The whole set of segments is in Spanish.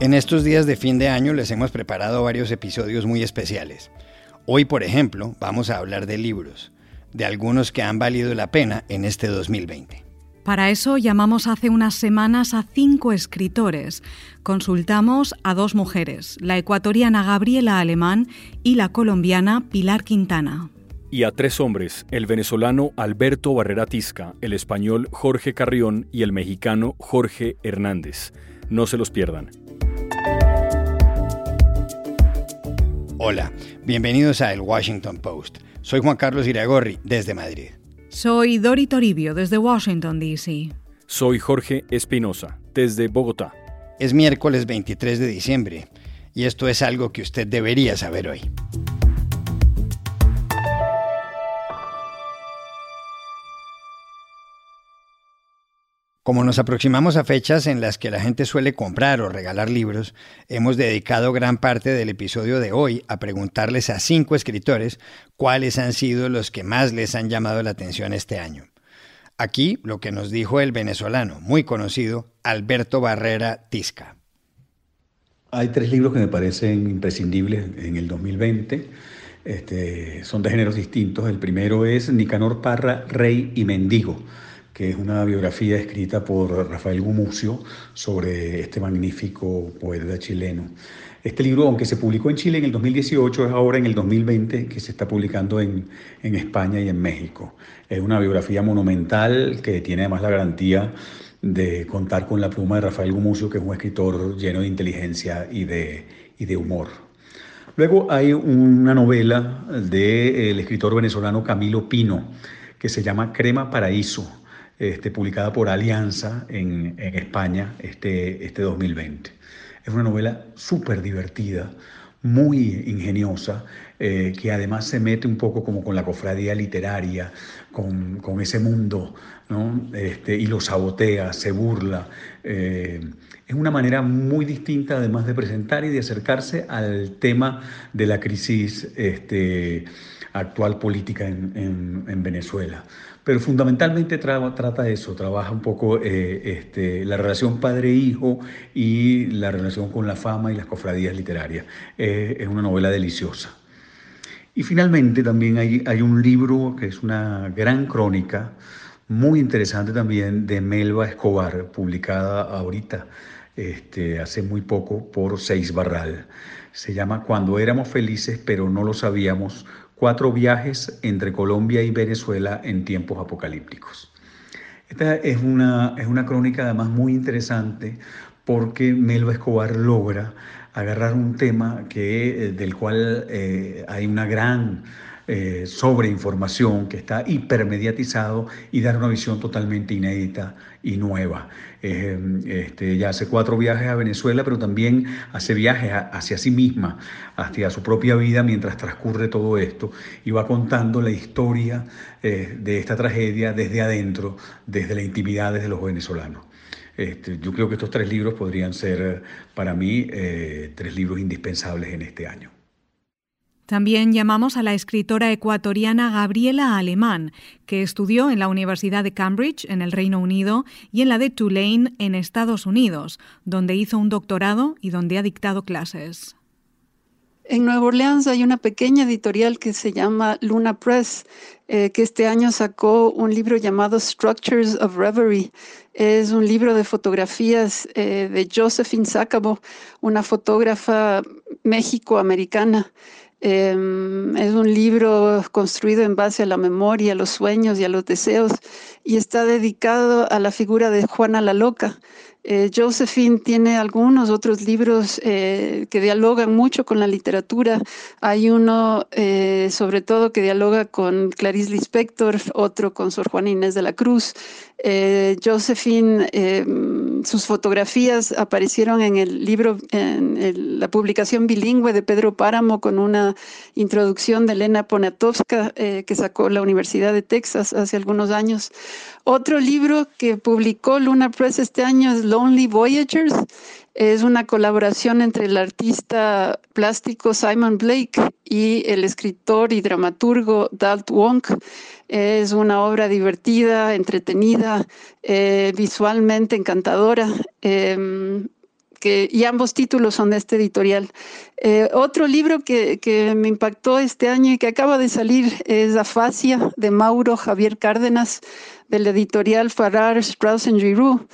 En estos días de fin de año les hemos preparado varios episodios muy especiales. Hoy, por ejemplo, vamos a hablar de libros, de algunos que han valido la pena en este 2020. Para eso llamamos hace unas semanas a cinco escritores. Consultamos a dos mujeres, la ecuatoriana Gabriela Alemán y la colombiana Pilar Quintana. Y a tres hombres, el venezolano Alberto Barrera Tisca, el español Jorge Carrión y el mexicano Jorge Hernández. No se los pierdan. Hola, bienvenidos a El Washington Post. Soy Juan Carlos Iragorri, desde Madrid. Soy Dori Toribio, desde Washington, D.C. Soy Jorge Espinosa, desde Bogotá. Es miércoles 23 de diciembre y esto es algo que usted debería saber hoy. Como nos aproximamos a fechas en las que la gente suele comprar o regalar libros, hemos dedicado gran parte del episodio de hoy a preguntarles a cinco escritores cuáles han sido los que más les han llamado la atención este año. Aquí lo que nos dijo el venezolano, muy conocido, Alberto Barrera Tisca. Hay tres libros que me parecen imprescindibles en el 2020. Este, son de géneros distintos. El primero es Nicanor Parra, Rey y Mendigo que es una biografía escrita por Rafael Gumucio sobre este magnífico poeta chileno. Este libro, aunque se publicó en Chile en el 2018, es ahora en el 2020 que se está publicando en, en España y en México. Es una biografía monumental que tiene además la garantía de contar con la pluma de Rafael Gumucio, que es un escritor lleno de inteligencia y de, y de humor. Luego hay una novela del escritor venezolano Camilo Pino, que se llama Crema Paraíso este, publicada por Alianza en, España este, este 2020. Es una novela súper divertida, muy ingeniosa, eh, que además se mete un poco como con la cofradía literaria, con, ese mundo, este, y lo sabotea, se burla. Eh, es una manera muy distinta además de presentar y de acercarse al tema de la crisis este, actual política en, en Venezuela pero fundamentalmente trata eso, trabaja un poco eh, este, la relación padre-hijo y la relación con la fama y las cofradías literarias. Eh, es una novela deliciosa. Y finalmente también hay, un libro que es una gran crónica, muy interesante también, de Melba Escobar, publicada ahorita, este, hace muy poco, por Seis Barral. Se llama Cuando éramos felices pero no lo sabíamos, Cuatro viajes entre Colombia y Venezuela en tiempos apocalípticos. Esta es una, es una crónica además muy interesante porque Melba Escobar logra agarrar un tema que, eh, del cual eh, hay una gran eh, sobreinformación que está hipermediatizado y dar una visión totalmente inédita y nueva. Eh, este, ya hace cuatro viajes a Venezuela, pero también hace viajes hacia sí misma, hacia su propia vida mientras transcurre todo esto y va contando la historia eh, de esta tragedia desde adentro, desde la intimidad de los venezolanos. Este, yo creo que estos tres libros podrían ser para mí tres libros indispensables en este año. También llamamos a la escritora ecuatoriana Gabriela Alemán, que estudió en la Universidad de Cambridge, en el Reino Unido, y en la de Tulane, en Estados Unidos, donde hizo un doctorado y donde ha dictado clases. En Nueva Orleans hay una pequeña editorial que se llama Luna Press, eh, que este año sacó un libro llamado Structures of Reverie. Es un libro de fotografías eh, de Josephine Sacabo, una fotógrafa méxico-americana. Em, es un libro construido en base a la memoria, a los sueños y a los deseos y está dedicado a la figura de Juana la Loca. Eh, Josephine tiene algunos otros libros eh, que dialogan mucho con la literatura. Hay uno, eh, sobre todo, que dialoga con Clarice Lispector, otro con Sor Juana Inés de la Cruz. Josephine, sus fotografías aparecieron en el libro, en la publicación bilingüe de Pedro Páramo con una introducción de Elena Poniatowska que sacó la Universidad de Texas hace algunos años. Otro libro que publicó Luna Press este año es Lonely Voyagers. Es una colaboración entre el artista plástico Simon Blake y el escritor y dramaturgo Dalt Wonk. Es una obra divertida, entretenida, eh, visualmente encantadora. Em, que, y ambos títulos son de este editorial. Eh, otro libro que, que, me impactó este año y que acaba de salir es Afasia de Mauro Javier Cárdenas del editorial Farrar, Strauss Giroux.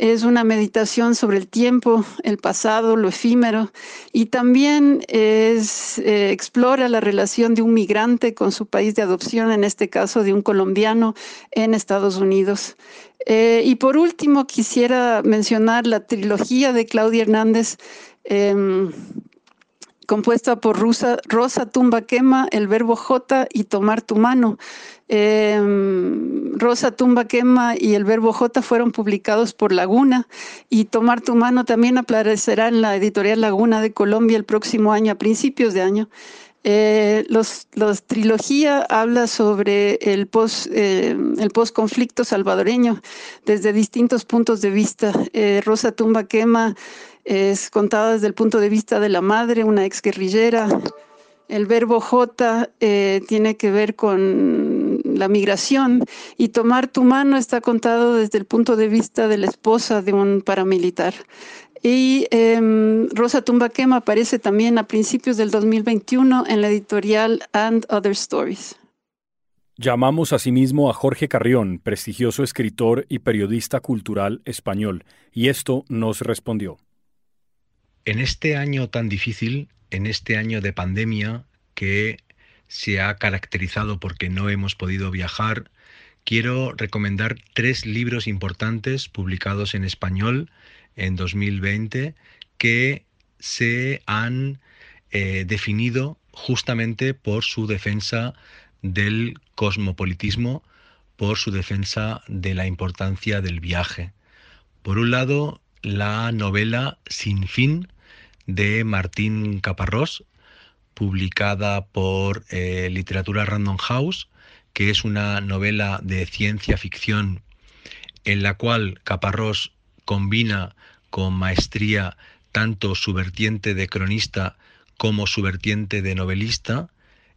Es una meditación sobre el tiempo, el pasado, lo efímero y también es, eh, explora la relación de un migrante con su país de adopción, en este caso de un colombiano en Estados Unidos. Eh, y por último, quisiera mencionar la trilogía de Claudia Hernández. Em, compuesta por Rosa, Rosa Tumba Quema, El Verbo J y Tomar tu Mano. Em, Rosa Tumba Quema y El Verbo J fueron publicados por Laguna y Tomar tu Mano también aparecerá en la editorial Laguna de Colombia el próximo año, a principios de año. Eh, los, trilogía habla sobre el post, eh, el salvadoreño desde distintos puntos de vista. Eh, Rosa Tumba Quema es contada desde el punto de vista de la madre, una ex guerrillera. El verbo J tiene que ver con la migración y tomar tu mano está contado desde el punto de vista de la esposa de un paramilitar. Y em, Rosa Tumbaquema aparece también a principios del 2021 en la editorial And Other Stories. Llamamos asimismo a Jorge Carrión, prestigioso escritor y periodista cultural español, y esto nos respondió. En este año tan difícil, en este año de pandemia que se ha caracterizado porque no hemos podido viajar, quiero recomendar tres libros importantes publicados en español en 2020 que se han eh, definido justamente por su defensa del cosmopolitismo, por su defensa de la importancia del viaje. Por un lado, la novela Sin fin de Martín Caparrós, publicada por eh, Literatura Random House, que es una novela de ciencia ficción en la cual Caparrós combina con maestría tanto su vertiente de cronista como su vertiente de novelista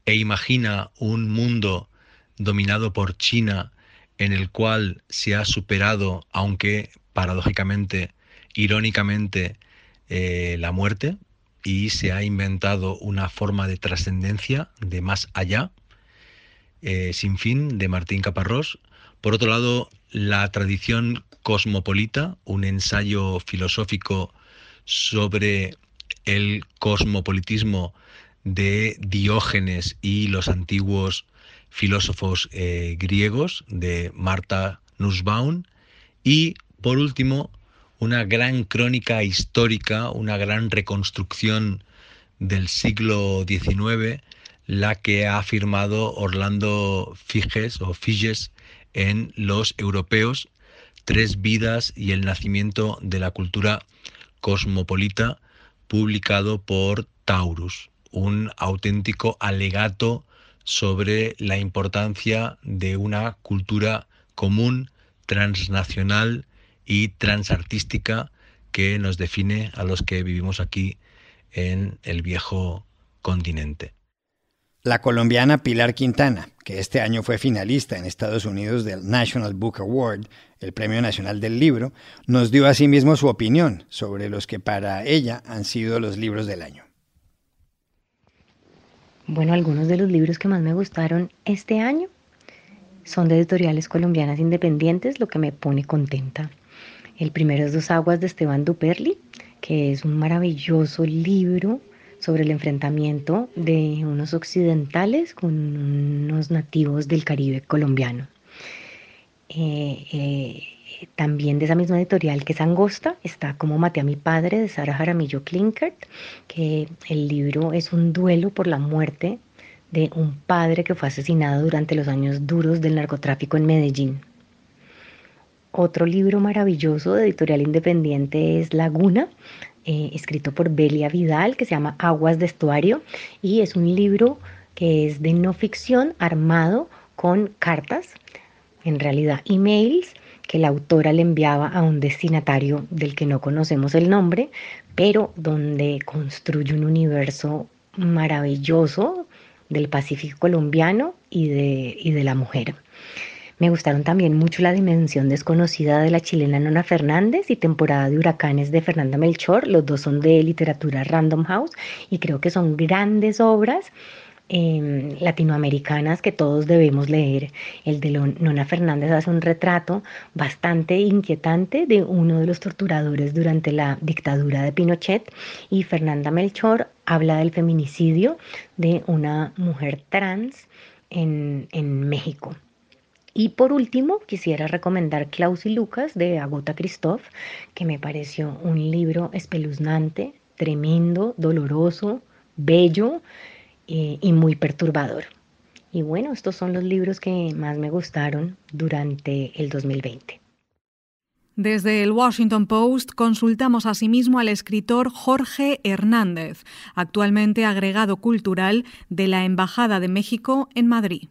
e imagina un mundo dominado por China en el cual se ha superado, aunque paradójicamente, irónicamente, eh, la muerte y se ha inventado una forma de trascendencia de más allá, eh, sin fin, de Martín Caparrós. Por otro lado, la tradición cosmopolita, un ensayo filosófico sobre el cosmopolitismo de Diógenes y los antiguos filósofos eh, griegos de Marta Nussbaum y por último una gran crónica histórica, una gran reconstrucción del siglo XIX, la que ha firmado Orlando Figes o Figes en Los Europeos, Tres vidas y el nacimiento de la cultura cosmopolita, publicado por Taurus, un auténtico alegato sobre la importancia de una cultura común, transnacional y transartística que nos define a los que vivimos aquí en el viejo continente. La colombiana Pilar Quintana, que este año fue finalista en Estados Unidos del National Book Award, el Premio Nacional del Libro, nos dio asimismo su opinión sobre los que para ella han sido los libros del año. Bueno, algunos de los libros que más me gustaron este año son de editoriales colombianas independientes, lo que me pone contenta. El primero es Dos Aguas de Esteban Duperli, que es un maravilloso libro sobre el enfrentamiento de unos occidentales con unos nativos del Caribe colombiano. Eh, eh, también de esa misma editorial que es Angosta está Como maté a mi padre de Sara Jaramillo Klinkert, que el libro es un duelo por la muerte de un padre que fue asesinado durante los años duros del narcotráfico en Medellín. Otro libro maravilloso de editorial independiente es Laguna eh, escrito por Belia Vidal, que se llama Aguas de Estuario, y es un libro que es de no ficción armado con cartas, en realidad emails, que la autora le enviaba a un destinatario del que no conocemos el nombre, pero donde construye un universo maravilloso del Pacífico colombiano y de, y de la mujer. Me gustaron también mucho La Dimensión Desconocida de la chilena Nona Fernández y Temporada de Huracanes de Fernanda Melchor. Los dos son de literatura Random House y creo que son grandes obras Em, latinoamericanas que todos debemos leer. El de Nona Fernández hace un retrato bastante inquietante de uno de los torturadores durante la dictadura de Pinochet y Fernanda Melchor habla del feminicidio de una mujer trans en, en México. Y por último, quisiera recomendar Klaus y Lucas de Agota Christoph, que me pareció un libro espeluznante, tremendo, doloroso, bello, eh, y muy perturbador. Y bueno, estos son los libros que más me gustaron durante el 2020. Desde el Washington Post consultamos asimismo al escritor Jorge Hernández, actualmente agregado cultural de la Embajada de México en Madrid.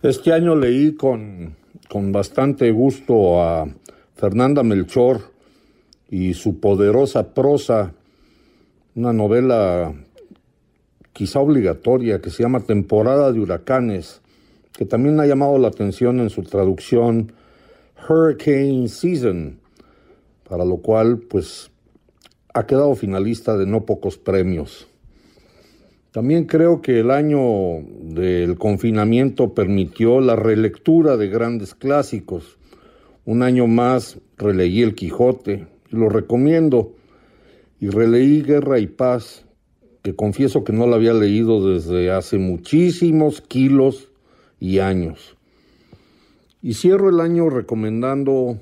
Este año leí con, con bastante gusto a Fernanda Melchor y su poderosa prosa, una novela quizá obligatoria, que se llama Temporada de Huracanes, que también ha llamado la atención en su traducción Hurricane Season, para lo cual pues ha quedado finalista de no pocos premios. También creo que el año del confinamiento permitió la relectura de grandes clásicos. Un año más releí El Quijote, y lo recomiendo, y releí Guerra y Paz, que confieso que no la había leído desde hace muchísimos kilos y años. Y cierro el año recomendando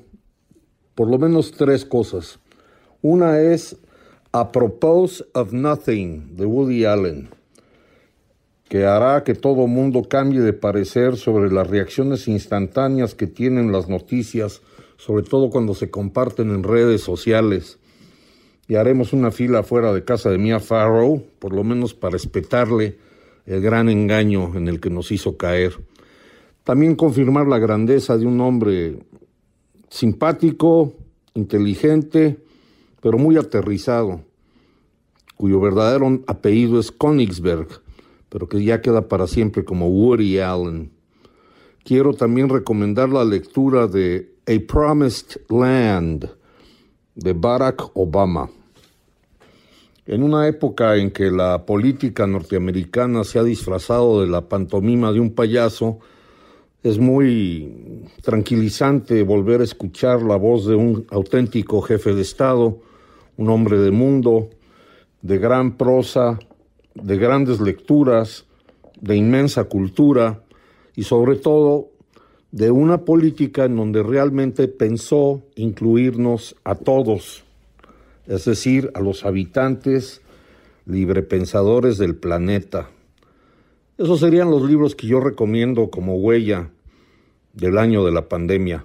por lo menos tres cosas. Una es A Propose of Nothing de Woody Allen, que hará que todo mundo cambie de parecer sobre las reacciones instantáneas que tienen las noticias, sobre todo cuando se comparten en redes sociales y haremos una fila fuera de casa de Mia Farrow, por lo menos para respetarle el gran engaño en el que nos hizo caer. También confirmar la grandeza de un hombre simpático, inteligente, pero muy aterrizado, cuyo verdadero apellido es Königsberg, pero que ya queda para siempre como Woody Allen. Quiero también recomendar la lectura de A Promised Land de Barack Obama. En una época en que la política norteamericana se ha disfrazado de la pantomima de un payaso, es muy tranquilizante volver a escuchar la voz de un auténtico jefe de Estado, un hombre de mundo, de gran prosa, de grandes lecturas, de inmensa cultura y sobre todo de una política en donde realmente pensó incluirnos a todos es decir, a los habitantes librepensadores del planeta. Esos serían los libros que yo recomiendo como huella del año de la pandemia.